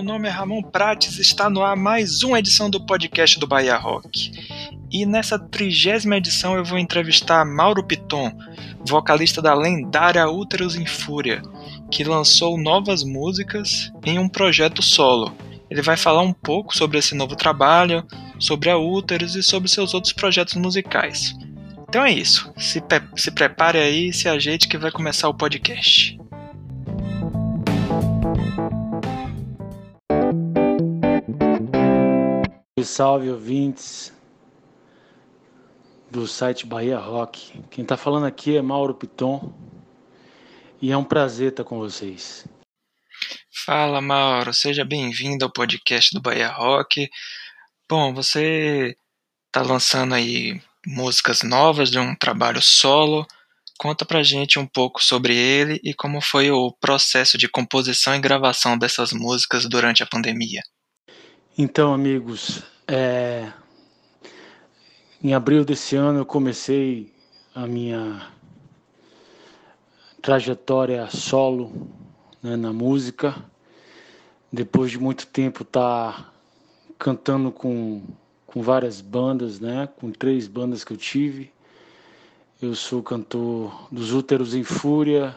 Meu nome é Ramon Prates, está no ar mais uma edição do podcast do Bahia Rock. E nessa trigésima edição eu vou entrevistar Mauro Piton, vocalista da lendária Úteros em Fúria, que lançou novas músicas em um projeto solo. Ele vai falar um pouco sobre esse novo trabalho, sobre a Úteros e sobre seus outros projetos musicais. Então é isso, se, se prepare aí, se ajeite que vai começar o podcast. Salve ouvintes do site Bahia Rock. Quem está falando aqui é Mauro Piton e é um prazer estar com vocês. Fala Mauro, seja bem-vindo ao podcast do Bahia Rock. Bom, você está lançando aí músicas novas de um trabalho solo. Conta pra gente um pouco sobre ele e como foi o processo de composição e gravação dessas músicas durante a pandemia. Então, amigos, é... em abril desse ano eu comecei a minha trajetória solo né, na música. Depois de muito tempo tá cantando com, com várias bandas, né, com três bandas que eu tive. Eu sou cantor dos Úteros em Fúria,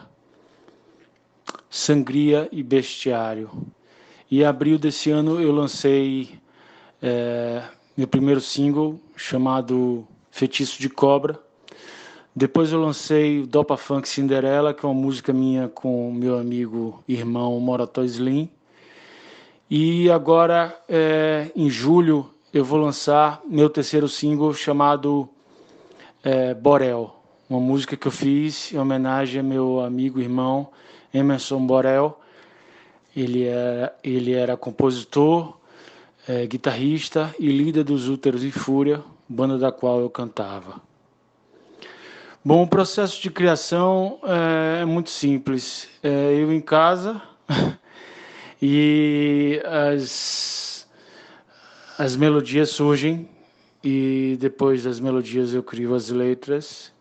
Sangria e Bestiário. E em abril desse ano eu lancei é, meu primeiro single chamado Feitiço de Cobra. Depois eu lancei Dopa Funk Cinderela, que é uma música minha com meu amigo irmão Morató Slim. E agora, é, em julho, eu vou lançar meu terceiro single chamado é, Borel, uma música que eu fiz em homenagem a meu amigo irmão Emerson Borel, ele era, ele era compositor, é, guitarrista e líder dos Úteros e Fúria, banda da qual eu cantava. Bom, o processo de criação é, é muito simples. É, eu em casa e as, as melodias surgem e depois das melodias eu crio as letras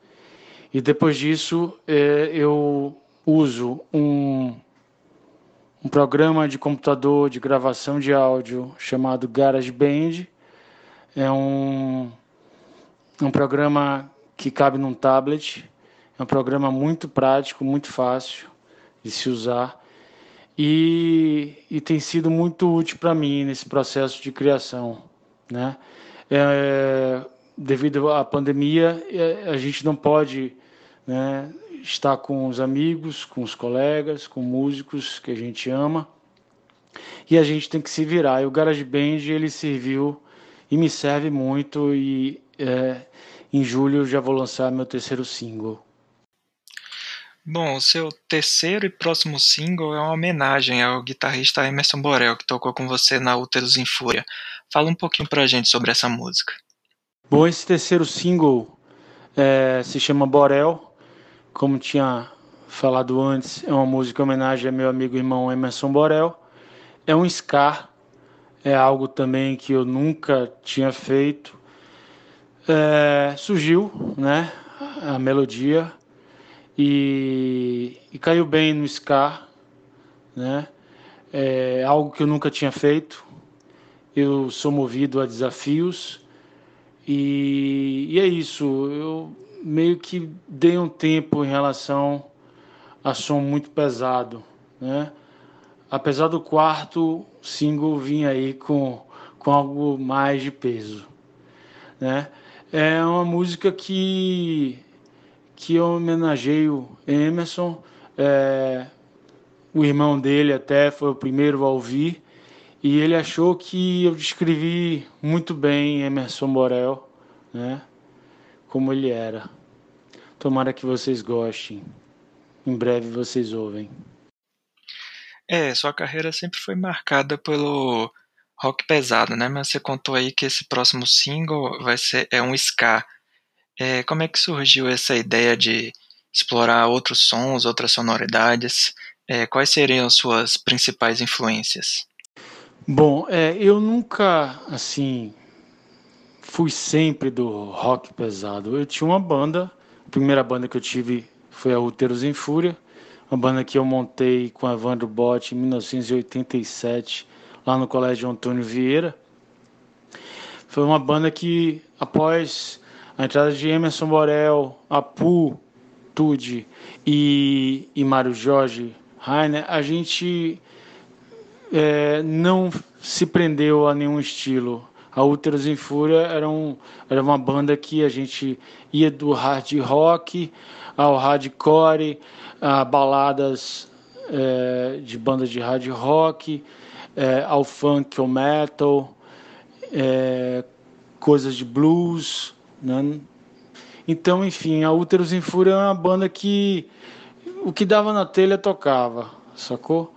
e depois disso é, eu uso um um programa de computador de gravação de áudio chamado GarageBand. É um, um programa que cabe num tablet. É um programa muito prático, muito fácil de se usar e, e tem sido muito útil para mim nesse processo de criação, né? É, devido à pandemia, é, a gente não pode né, estar com os amigos, com os colegas, com músicos que a gente ama. E a gente tem que se virar. E o GarageBand ele serviu e me serve muito. E é, em julho eu já vou lançar meu terceiro single. Bom, o seu terceiro e próximo single é uma homenagem ao guitarrista Emerson Borel, que tocou com você na Úteros em Fúria. Fala um pouquinho pra gente sobre essa música. Bom, esse terceiro single é, se chama Borel como tinha falado antes, é uma música em homenagem ao meu amigo irmão Emerson Borel. É um ska, é algo também que eu nunca tinha feito. É, surgiu, né, a melodia e, e, caiu bem no ska, né? É algo que eu nunca tinha feito. Eu sou movido a desafios e, e é isso. Eu meio que dei um tempo em relação a som muito pesado, né? Apesar do quarto single vir aí com, com algo mais de peso, né? É uma música que que eu homenageio Emerson, é, o irmão dele até foi o primeiro a ouvir e ele achou que eu descrevi muito bem Emerson Borel, né? Como ele era. Tomara que vocês gostem. Em breve vocês ouvem. É, sua carreira sempre foi marcada pelo rock pesado, né? Mas você contou aí que esse próximo single vai ser é um ska. É, como é que surgiu essa ideia de explorar outros sons, outras sonoridades? É, quais seriam suas principais influências? Bom, é, eu nunca, assim, fui sempre do rock pesado. Eu tinha uma banda, a primeira banda que eu tive foi a Úteros em Fúria, uma banda que eu montei com Evandro Botti em 1987, lá no Colégio Antônio Vieira. Foi uma banda que, após a entrada de Emerson Borel, Apu, Tude e, e Mário Jorge Rainer, a gente é, não se prendeu a nenhum estilo. A Úteros em Fúria era, um, era uma banda que a gente ia do hard rock ao hardcore, a baladas é, de bandas de hard rock, é, ao funk, ao metal, é, coisas de blues. Né? Então, enfim, a Úteros em Fúria é uma banda que o que dava na telha tocava, sacou?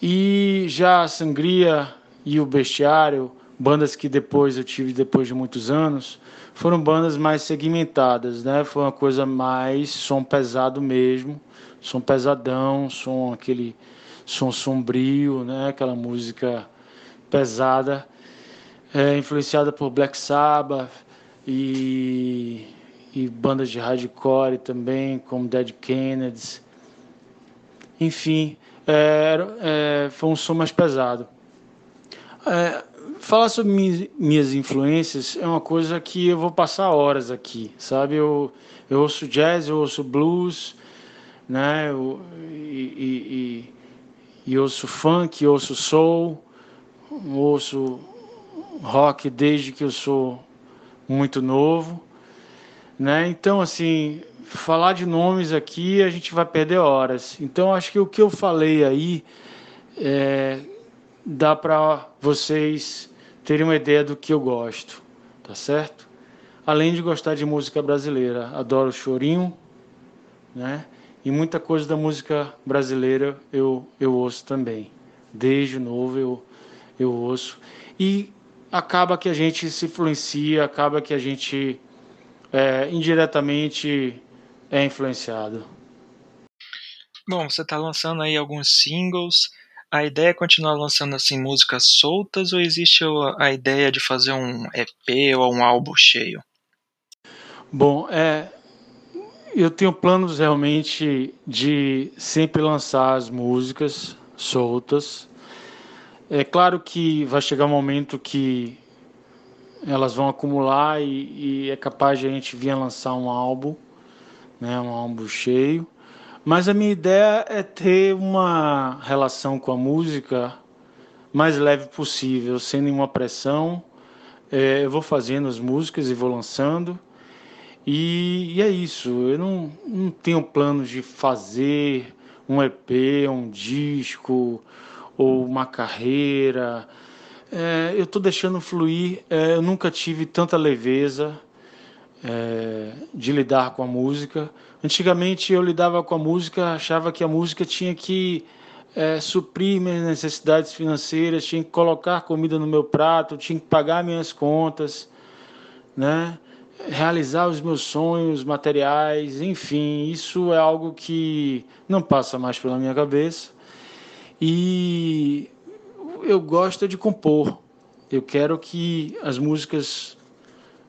E já a Sangria e o Bestiário, bandas que depois eu tive depois de muitos anos, foram bandas mais segmentadas, né? Foi uma coisa mais som pesado mesmo, som pesadão, som aquele som sombrio, né? Aquela música pesada, é, influenciada por Black Sabbath e, e bandas de hardcore também, como Dead Kennedys. Enfim, é, é, foi um som mais pesado. É, falar sobre minhas influências é uma coisa que eu vou passar horas aqui, sabe? Eu, eu ouço jazz, eu ouço blues, né? Eu, e, e, e ouço funk, ouço soul, ouço rock desde que eu sou muito novo, né? Então, assim, falar de nomes aqui a gente vai perder horas. Então, acho que o que eu falei aí é, dá para vocês terem uma ideia do que eu gosto, tá certo? Além de gostar de música brasileira, adoro chorinho, né? E muita coisa da música brasileira eu, eu ouço também. Desde novo eu, eu ouço. E acaba que a gente se influencia, acaba que a gente é, indiretamente é influenciado. Bom, você está lançando aí alguns singles. A ideia é continuar lançando assim músicas soltas ou existe a ideia de fazer um EP ou um álbum cheio? Bom, é, eu tenho planos realmente de sempre lançar as músicas soltas. É claro que vai chegar um momento que elas vão acumular e, e é capaz de a gente vir a lançar um álbum, né, um álbum cheio. Mas a minha ideia é ter uma relação com a música mais leve possível, sem nenhuma pressão. É, eu vou fazendo as músicas e vou lançando. E, e é isso. Eu não, não tenho planos de fazer um EP, um disco ou uma carreira. É, eu estou deixando fluir. É, eu nunca tive tanta leveza é, de lidar com a música. Antigamente eu lidava com a música, achava que a música tinha que é, suprir minhas necessidades financeiras, tinha que colocar comida no meu prato, tinha que pagar minhas contas, né? realizar os meus sonhos materiais, enfim, isso é algo que não passa mais pela minha cabeça. E eu gosto de compor. Eu quero que as músicas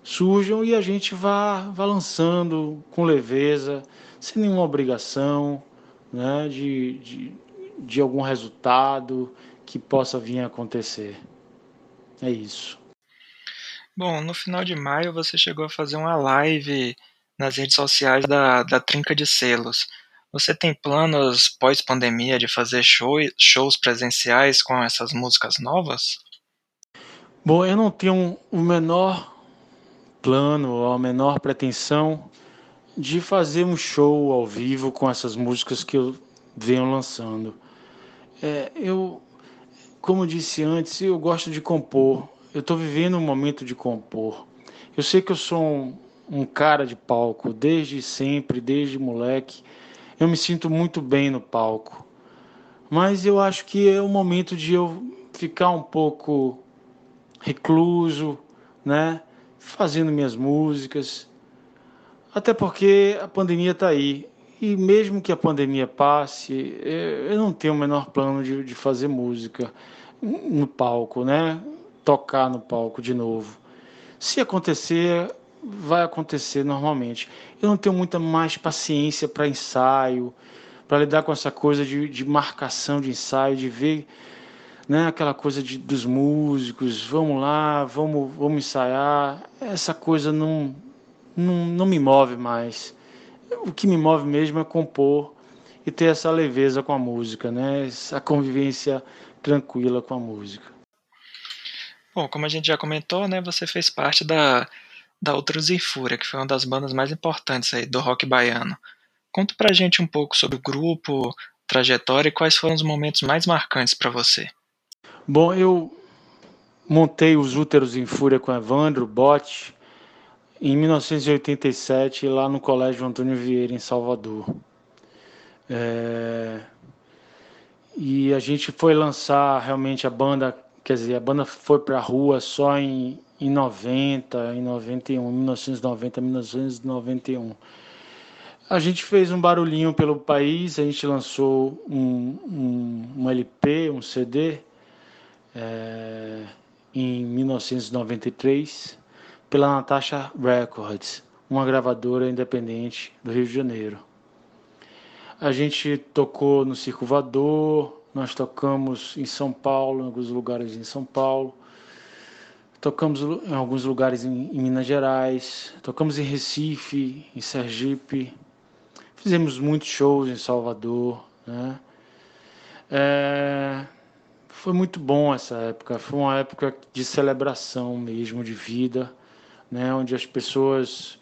surjam e a gente vá, vá lançando com leveza, sem nenhuma obrigação né, de, de, de algum resultado que possa vir a acontecer. É isso. Bom, no final de maio você chegou a fazer uma live nas redes sociais da, da Trinca de Selos. Você tem planos pós-pandemia de fazer show, shows presenciais com essas músicas novas? Bom, eu não tenho o menor plano a menor pretensão de fazer um show ao vivo com essas músicas que eu venho lançando. É, eu, como disse antes, eu gosto de compor. Eu estou vivendo um momento de compor. Eu sei que eu sou um, um cara de palco desde sempre, desde moleque. Eu me sinto muito bem no palco. Mas eu acho que é o momento de eu ficar um pouco recluso, né? Fazendo minhas músicas. Até porque a pandemia está aí. E mesmo que a pandemia passe, eu não tenho o menor plano de, de fazer música no palco, né? Tocar no palco de novo. Se acontecer, vai acontecer normalmente. Eu não tenho muita mais paciência para ensaio, para lidar com essa coisa de, de marcação de ensaio, de ver né, aquela coisa de, dos músicos, vamos lá, vamos, vamos ensaiar. Essa coisa não, não, não me move mais. O que me move mesmo é compor e ter essa leveza com a música, né? essa convivência tranquila com a música. Bom, como a gente já comentou, né, você fez parte da, da Outros e Fúria, que foi uma das bandas mais importantes aí do rock baiano. Conta pra gente um pouco sobre o grupo, trajetória e quais foram os momentos mais marcantes para você. Bom, eu montei os Úteros em Fúria com Evandro Botti em 1987 lá no Colégio Antônio Vieira em Salvador. É... E a gente foi lançar realmente a banda, quer dizer, a banda foi para a rua só em, em 90, em 91, 1990, 1991. A gente fez um barulhinho pelo país, a gente lançou um, um, um LP, um CD, é, em 1993 pela Natasha Records, uma gravadora independente do Rio de Janeiro. A gente tocou no Circo Voador, nós tocamos em São Paulo, em alguns lugares em São Paulo, tocamos em alguns lugares em, em Minas Gerais, tocamos em Recife, em Sergipe, fizemos muitos shows em Salvador, né? É, foi muito bom essa época. Foi uma época de celebração mesmo, de vida, né? Onde as pessoas,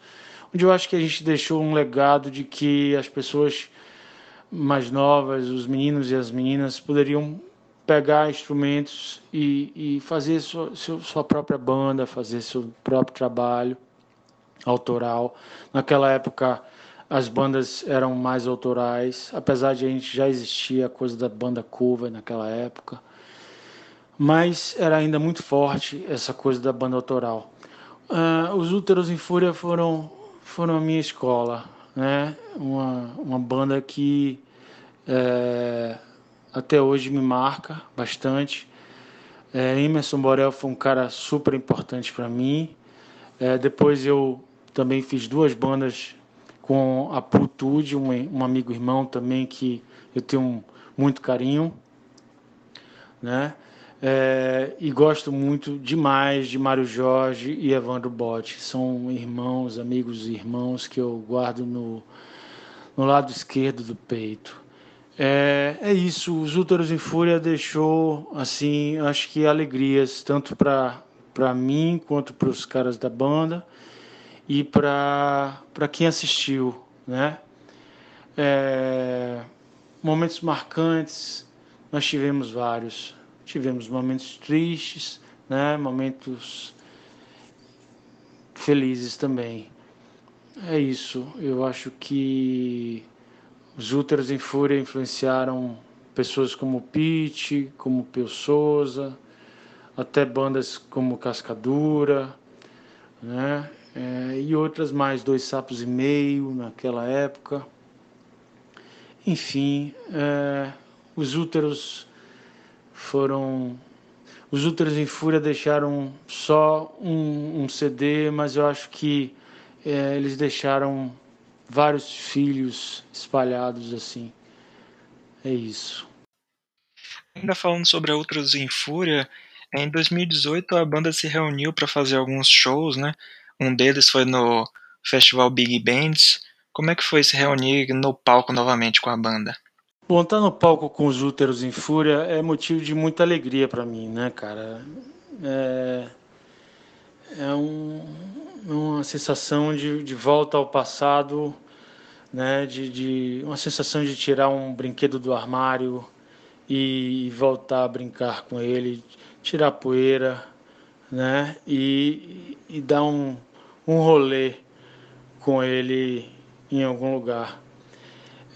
onde eu acho que a gente deixou um legado de que as pessoas mais novas, os meninos e as meninas, poderiam pegar instrumentos e, e fazer sua, sua própria banda, fazer seu próprio trabalho autoral. Naquela época as bandas eram mais autorais, apesar de a gente já existia a coisa da banda cover naquela época mas era ainda muito forte essa coisa da banda autoral. Uh, os Úteros em Fúria foram, foram a minha escola, né? uma, uma banda que é, até hoje me marca bastante. É, Emerson Borel foi um cara super importante para mim. É, depois eu também fiz duas bandas com a Plutude, um, um amigo irmão também que eu tenho muito carinho, né? É, e gosto muito demais de Mário Jorge e Evandro Botti. São irmãos, amigos e irmãos que eu guardo no, no lado esquerdo do peito. É, é isso, os Úteros em Fúria deixou, assim, acho que alegrias, tanto para mim quanto para os caras da banda e para quem assistiu, né? É, momentos marcantes, nós tivemos vários tivemos momentos tristes, né? momentos felizes também. É isso. Eu acho que os Úteros em Fúria influenciaram pessoas como Pete, como Peu Souza, até bandas como Cascadura, né? É, e outras mais, Dois Sapos e Meio, naquela época. Enfim, é, os úteros foram. Os Úteros em Fúria deixaram só um, um CD, mas eu acho que é, eles deixaram vários filhos espalhados assim. É isso. Ainda falando sobre a Outros em Fúria, em 2018 a banda se reuniu para fazer alguns shows, né? Um deles foi no Festival Big Bands. Como é que foi se reunir no palco novamente com a banda? Bom, estar no palco com os úteros em fúria é motivo de muita alegria para mim, né, cara? É, é um, uma sensação de, de volta ao passado, né? De, de uma sensação de tirar um brinquedo do armário e voltar a brincar com ele, tirar poeira, né? E, e dar um, um rolê com ele em algum lugar.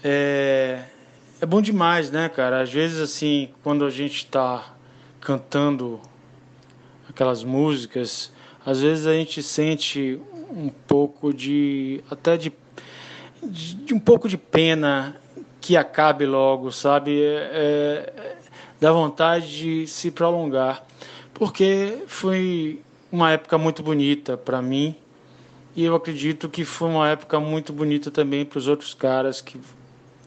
É, é bom demais, né, cara? Às vezes, assim, quando a gente está cantando aquelas músicas, às vezes a gente sente um pouco de. até de, de, de um pouco de pena que acabe logo, sabe? É, é, dá vontade de se prolongar, porque foi uma época muito bonita para mim e eu acredito que foi uma época muito bonita também para os outros caras que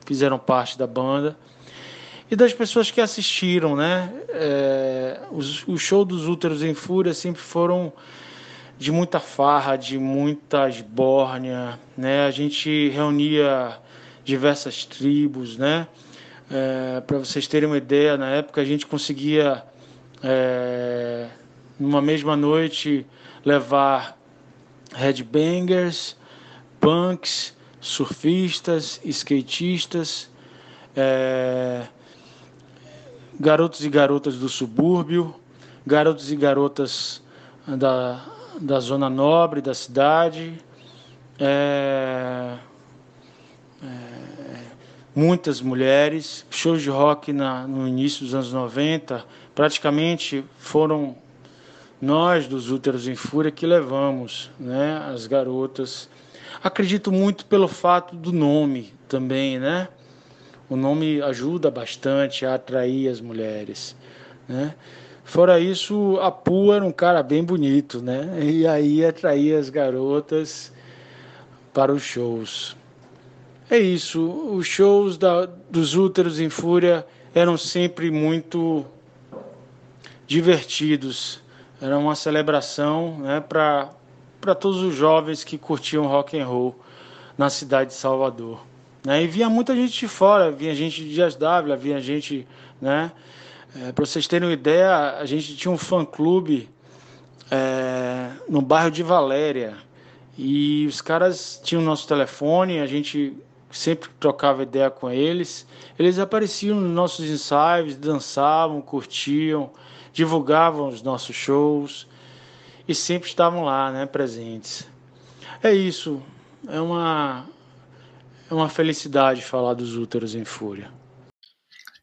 fizeram parte da banda e das pessoas que assistiram, né? É, os, o show dos Úteros em Fúria sempre foram de muita farra, de muita esbórnia, né? A gente reunia diversas tribos, né? É, Para vocês terem uma ideia, na época a gente conseguia, é, numa mesma noite, levar headbangers, punks, surfistas, skatistas, é, garotos e garotas do subúrbio, garotos e garotas da, da zona nobre da cidade, é, é, muitas mulheres, shows de rock na, no início dos anos 90, praticamente foram nós dos Úteros em Fúria que levamos né, as garotas. Acredito muito pelo fato do nome também, né? O nome ajuda bastante a atrair as mulheres, né? Fora isso, a Pua era um cara bem bonito, né? E aí atraía as garotas para os shows. É isso, os shows da, dos Úteros em Fúria eram sempre muito divertidos. Era uma celebração né, para todos os jovens que curtiam rock and roll na cidade de Salvador. Né? E vinha muita gente de fora, vinha gente de Dias Dávila, vinha gente, né? É, Para vocês terem uma ideia, a gente tinha um fã-clube é, no bairro de Valéria e os caras tinham nosso telefone, a gente sempre trocava ideia com eles. Eles apareciam nos nossos ensaios, dançavam, curtiam, divulgavam os nossos shows e sempre estavam lá, né, presentes. É isso. É uma é uma felicidade falar dos Úteros em Fúria.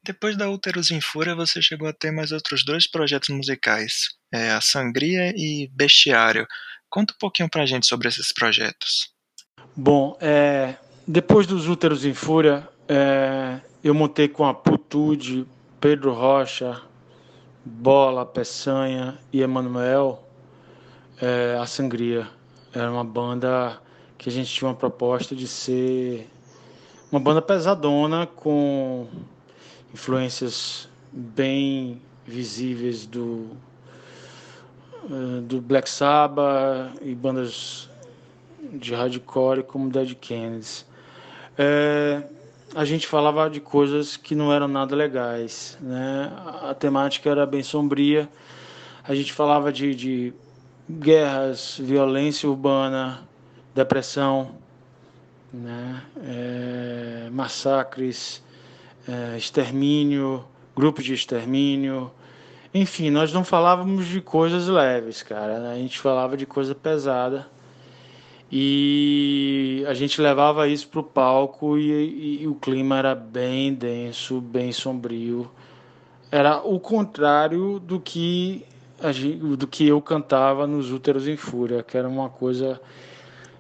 Depois da Úteros em Fúria, você chegou a ter mais outros dois projetos musicais, é, a Sangria e Bestiário. Conta um pouquinho pra gente sobre esses projetos. Bom, é, depois dos Úteros em Fúria, é, eu montei com a Putude, Pedro Rocha, Bola, Peçanha e Emanuel é, a Sangria. Era uma banda que a gente tinha uma proposta de ser uma banda pesadona com influências bem visíveis do eh, do Black Sabbath e bandas de hardcore como Dead Kennedys. É, a gente falava de coisas que não eram nada legais, né? A temática era bem sombria. A gente falava de, de guerras, violência urbana, depressão, né? É, massacres, é, extermínio, grupos de extermínio. Enfim, nós não falávamos de coisas leves, cara. A gente falava de coisa pesada. E a gente levava isso para o palco e, e, e o clima era bem denso, bem sombrio. Era o contrário do que, do que eu cantava nos Úteros em Fúria, que era uma coisa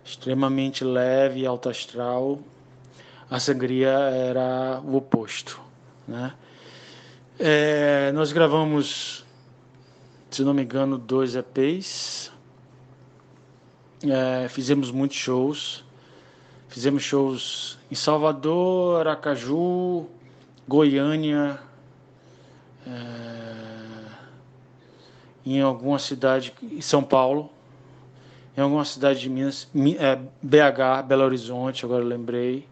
extremamente leve alto astral, a sangria era o oposto. Né? É, nós gravamos, se não me engano, dois EPs, é, fizemos muitos shows, fizemos shows em Salvador, Aracaju, Goiânia, é, em alguma cidade, em São Paulo, em alguma cidade de Minas, é, BH, Belo Horizonte, agora lembrei.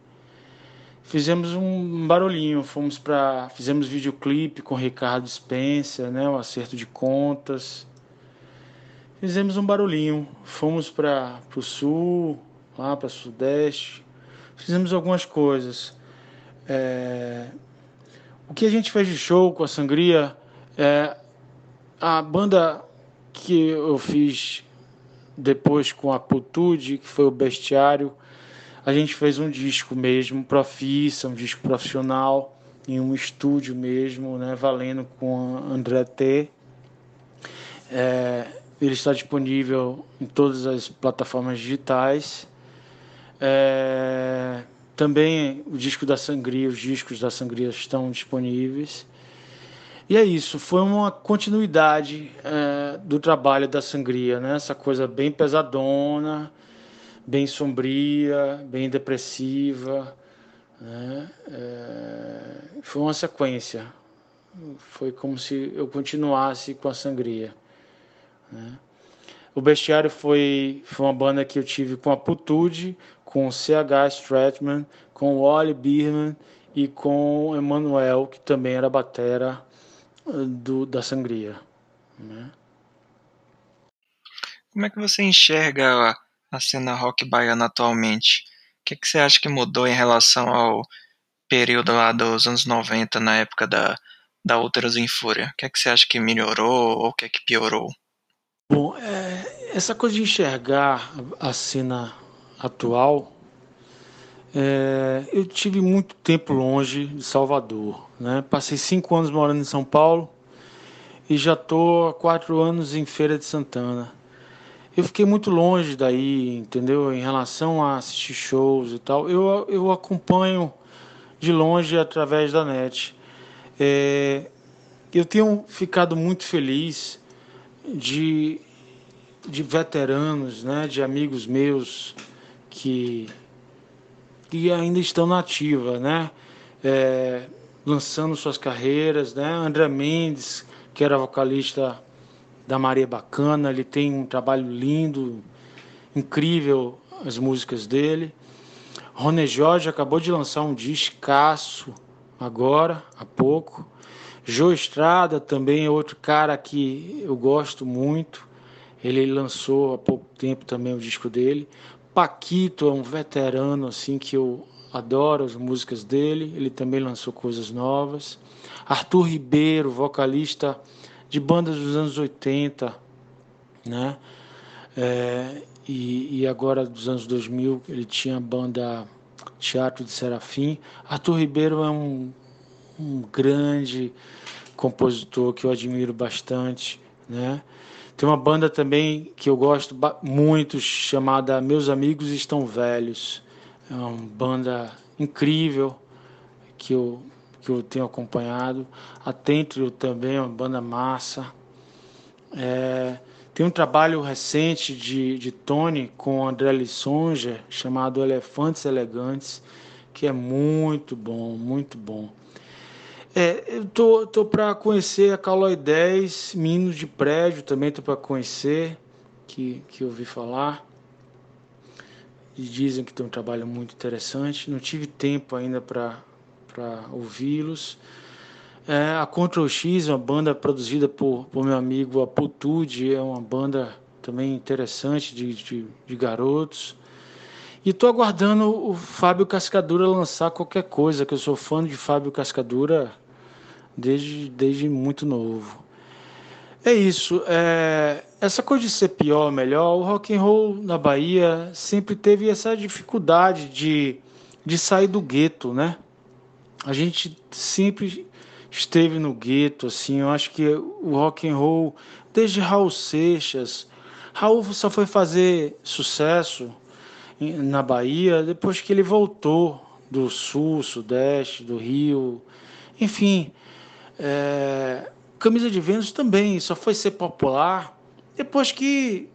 Fizemos um barulhinho, fomos para, fizemos videoclipe com Ricardo Spencer, né, o acerto de contas. Fizemos um barulhinho, fomos para o sul, lá para o sudeste, fizemos algumas coisas. É, o que a gente fez de show com a Sangria, é, a banda que eu fiz depois com a Putude, que foi o Bestiário, a gente fez um disco mesmo, profissa, um disco profissional, em um estúdio mesmo, né, valendo com André T. É, ele está disponível em todas as plataformas digitais. É, também o disco da Sangria, os discos da Sangria estão disponíveis. E é isso, foi uma continuidade é, do trabalho da sangria, né? Essa coisa bem pesadona, bem sombria, bem depressiva, Né? É, foi uma sequência. Foi como se eu continuasse com a sangria. Né? O Bestiário foi, foi uma banda que eu tive com a Putude, com o CH Stratman, com o Wally Birman e com o Emanuel, que também era batera do, da Sangria. Né? Como é que você enxerga a cena rock baiana atualmente? O que, é que você acha que mudou em relação ao período lá dos anos 90, na época da, da Úteros em Fúria? O que é que você acha que melhorou ou o que é que piorou? Bom, é, essa coisa de enxergar a cena atual, é, eu tive muito tempo longe de Salvador. Né? Passei cinco anos morando em São Paulo e já estou há quatro anos em Feira de Santana. Eu fiquei muito longe daí, entendeu? Em relação a assistir shows e tal. Eu, eu acompanho de longe através da net. É, eu tenho ficado muito feliz de, de veteranos, né, de amigos meus que, que ainda estão na ativa, né, é, lançando suas carreiras, né, André Mendes, que era vocalista da Maria Bacana, ele tem um trabalho lindo, incrível as músicas dele. Rony Jorge acabou de lançar um discaço agora, há pouco. Joe Estrada também é outro cara que eu gosto muito. Ele lançou há pouco tempo também o disco dele. Paquito é um veterano assim que eu adoro as músicas dele. Ele também lançou coisas novas. Arthur Ribeiro, vocalista de bandas dos anos 80, né? É, e, e agora dos anos 2000 ele tinha a banda Teatro de Serafim. Arthur Ribeiro é um um grande compositor que eu admiro bastante, né? Tem uma banda também que eu gosto muito chamada Meus Amigos Estão Velhos. É uma banda incrível que eu que eu tenho acompanhado. A Tentrio também é uma banda massa. É, tem um trabalho recente de, de Tony com André Lissonger chamado Elefantes Elegantes, que é muito bom, muito bom. É, eu tô, tô para conhecer a Calói 10, Minos de Prédio também tô para conhecer, que, que eu ouvi falar. E dizem que tem um trabalho muito interessante. Não tive tempo ainda para ouvi-los. É, a Control X, uma banda produzida por, por meu amigo Aputude, é uma banda também interessante de, de, de garotos. E estou aguardando o Fábio Cascadura lançar qualquer coisa, que eu sou fã de Fábio Cascadura desde, desde muito novo. É isso. É, essa coisa de ser pior melhor, o rock and roll na Bahia sempre teve essa dificuldade de, de sair do gueto, né? A gente sempre esteve no gueto, assim. Eu acho que o rock and roll, desde Raul Seixas, Raul só foi fazer sucesso na Bahia depois que ele voltou do sul, sudeste, do Rio, enfim. É, Camisa de Vênus também só foi ser popular depois que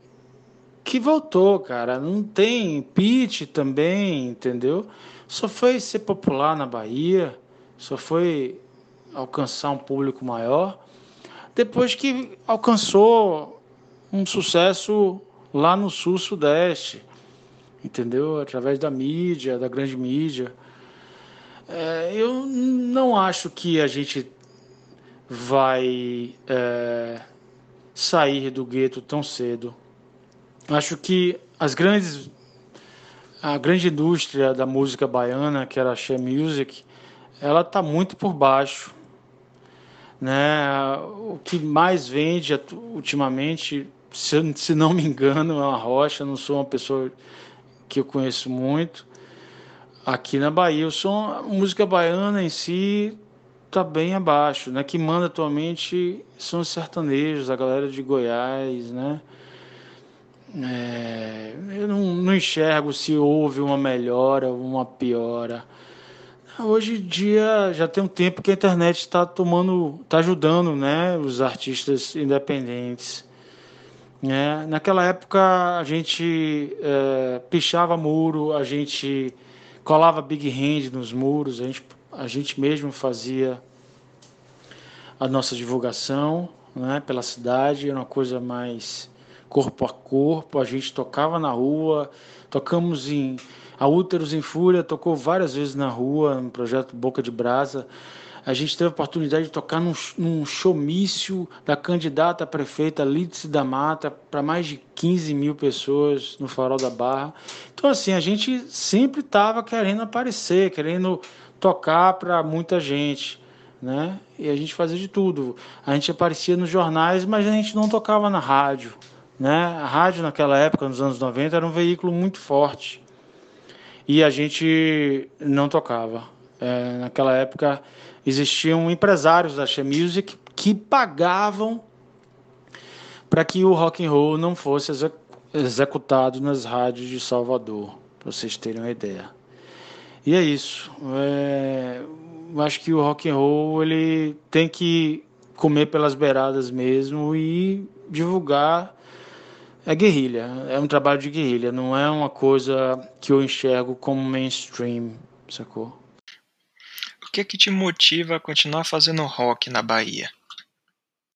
que voltou, cara. Não tem pitch também, entendeu? Só foi ser popular na Bahia, só foi alcançar um público maior depois que alcançou um sucesso lá no sul sudeste entendeu? Através da mídia, da grande mídia. É, eu não acho que a gente vai é, sair do gueto tão cedo. Acho que as grandes a grande indústria da música baiana, que era a She Music, ela está muito por baixo. Né? O que mais vende ultimamente, se, se não me engano, é uma rocha. Não sou uma pessoa que eu conheço muito aqui na Bahia. O som, a música baiana em si está bem abaixo, né? Que manda atualmente são os sertanejos, a galera de Goiás, né? É, eu não, não, enxergo se houve uma melhora ou uma piora. Hoje em dia já tem um tempo que a internet está tomando, está ajudando, né, os artistas independentes. É, naquela época a gente é, pichava muro, a gente colava big hand nos muros, a gente, a gente mesmo fazia a nossa divulgação né, pela cidade, era uma coisa mais corpo a corpo, a gente tocava na rua, tocamos em. A Úteros em Fúria tocou várias vezes na rua, no projeto Boca de Brasa. A gente teve a oportunidade de tocar num, num showmício da candidata a prefeita Lídice da Mata para mais de 15 mil pessoas no Farol da Barra. Então, assim, a gente sempre estava querendo aparecer, querendo tocar para muita gente. Né? E a gente fazia de tudo. A gente aparecia nos jornais, mas a gente não tocava na rádio. Né? A rádio naquela época, nos anos 90, era um veículo muito forte e a gente não tocava. É, naquela época existiam empresários da She Music que pagavam para que o rock and roll não fosse executado nas rádios de Salvador, para vocês terem uma ideia. E é isso. É, acho que o rock and roll ele tem que comer pelas beiradas mesmo e divulgar é guerrilha, é um trabalho de guerrilha, não é uma coisa que eu enxergo como mainstream, sacou? O que é que te motiva a continuar fazendo rock na Bahia?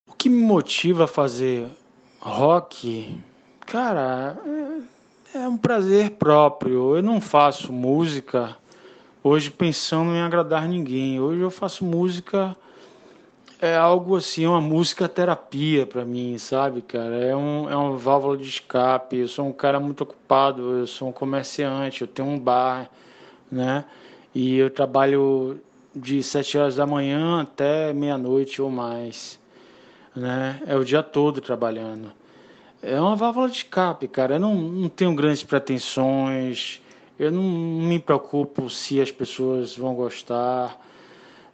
O que me motiva a fazer rock, cara, é, é um prazer próprio. Eu não faço música hoje pensando em agradar ninguém. Hoje eu faço música é algo assim, uma música terapia para mim, sabe, cara? É, um, é uma válvula de escape. Eu sou um cara muito ocupado, eu sou um comerciante, eu tenho um bar, né? E eu trabalho de sete horas da manhã até meia-noite ou mais, né? É o dia todo trabalhando. É uma válvula de escape, cara. Eu não, não tenho grandes pretensões, eu não me preocupo se as pessoas vão gostar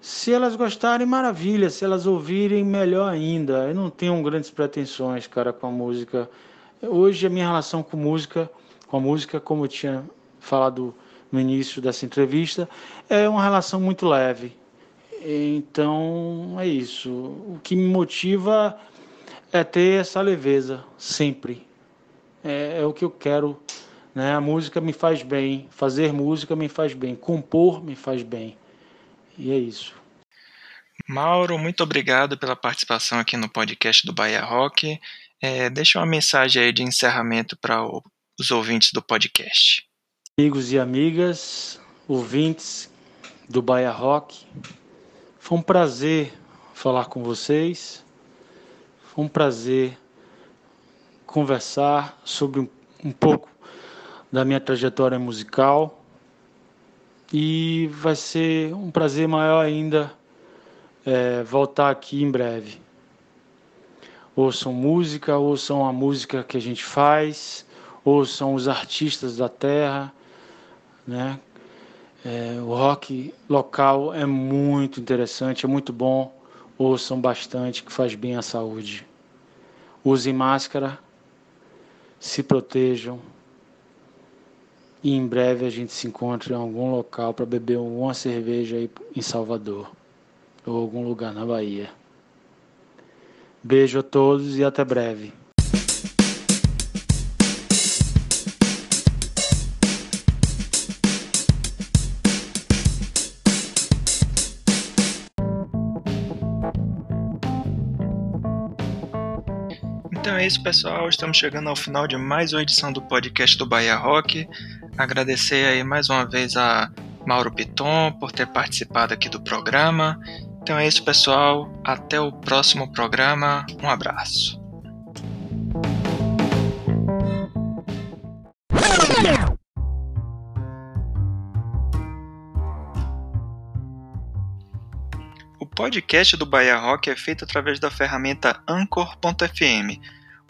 se elas gostarem, maravilha. Se elas ouvirem, melhor ainda. Eu não tenho grandes pretensões, cara, com a música. Hoje a minha relação com música, com a música, como eu tinha falado no início dessa entrevista, é uma relação muito leve. Então é isso. O que me motiva é ter essa leveza sempre. É, é o que eu quero. Né? A música me faz bem, fazer música me faz bem, compor me faz bem. E é isso. Mauro, muito obrigado pela participação aqui no podcast do Bahia Rock. É, deixa uma mensagem aí de encerramento para os ouvintes do podcast. Amigos e amigas, ouvintes do Bahia Rock, foi um prazer falar com vocês. Foi um prazer conversar sobre um, um pouco da minha trajetória musical e vai ser um prazer maior ainda é, voltar aqui em breve. Ouçam música, ouçam a música que a gente faz, ouçam os artistas da terra, né? É, o rock local é muito interessante, é muito bom. Ouçam bastante, que faz bem à saúde. Usem máscara, se protejam e em breve a gente se encontra em algum local para beber uma cerveja aí em Salvador ou algum lugar na Bahia. Beijo a todos e até breve. É isso, pessoal. Estamos chegando ao final de mais uma edição do podcast do Bahia Rock. Agradecer aí mais uma vez a Mauro Piton por ter participado aqui do programa. Então é isso, pessoal. Até o próximo programa. Um abraço. O podcast do Bahia Rock é feito através da ferramenta Anchor.fm,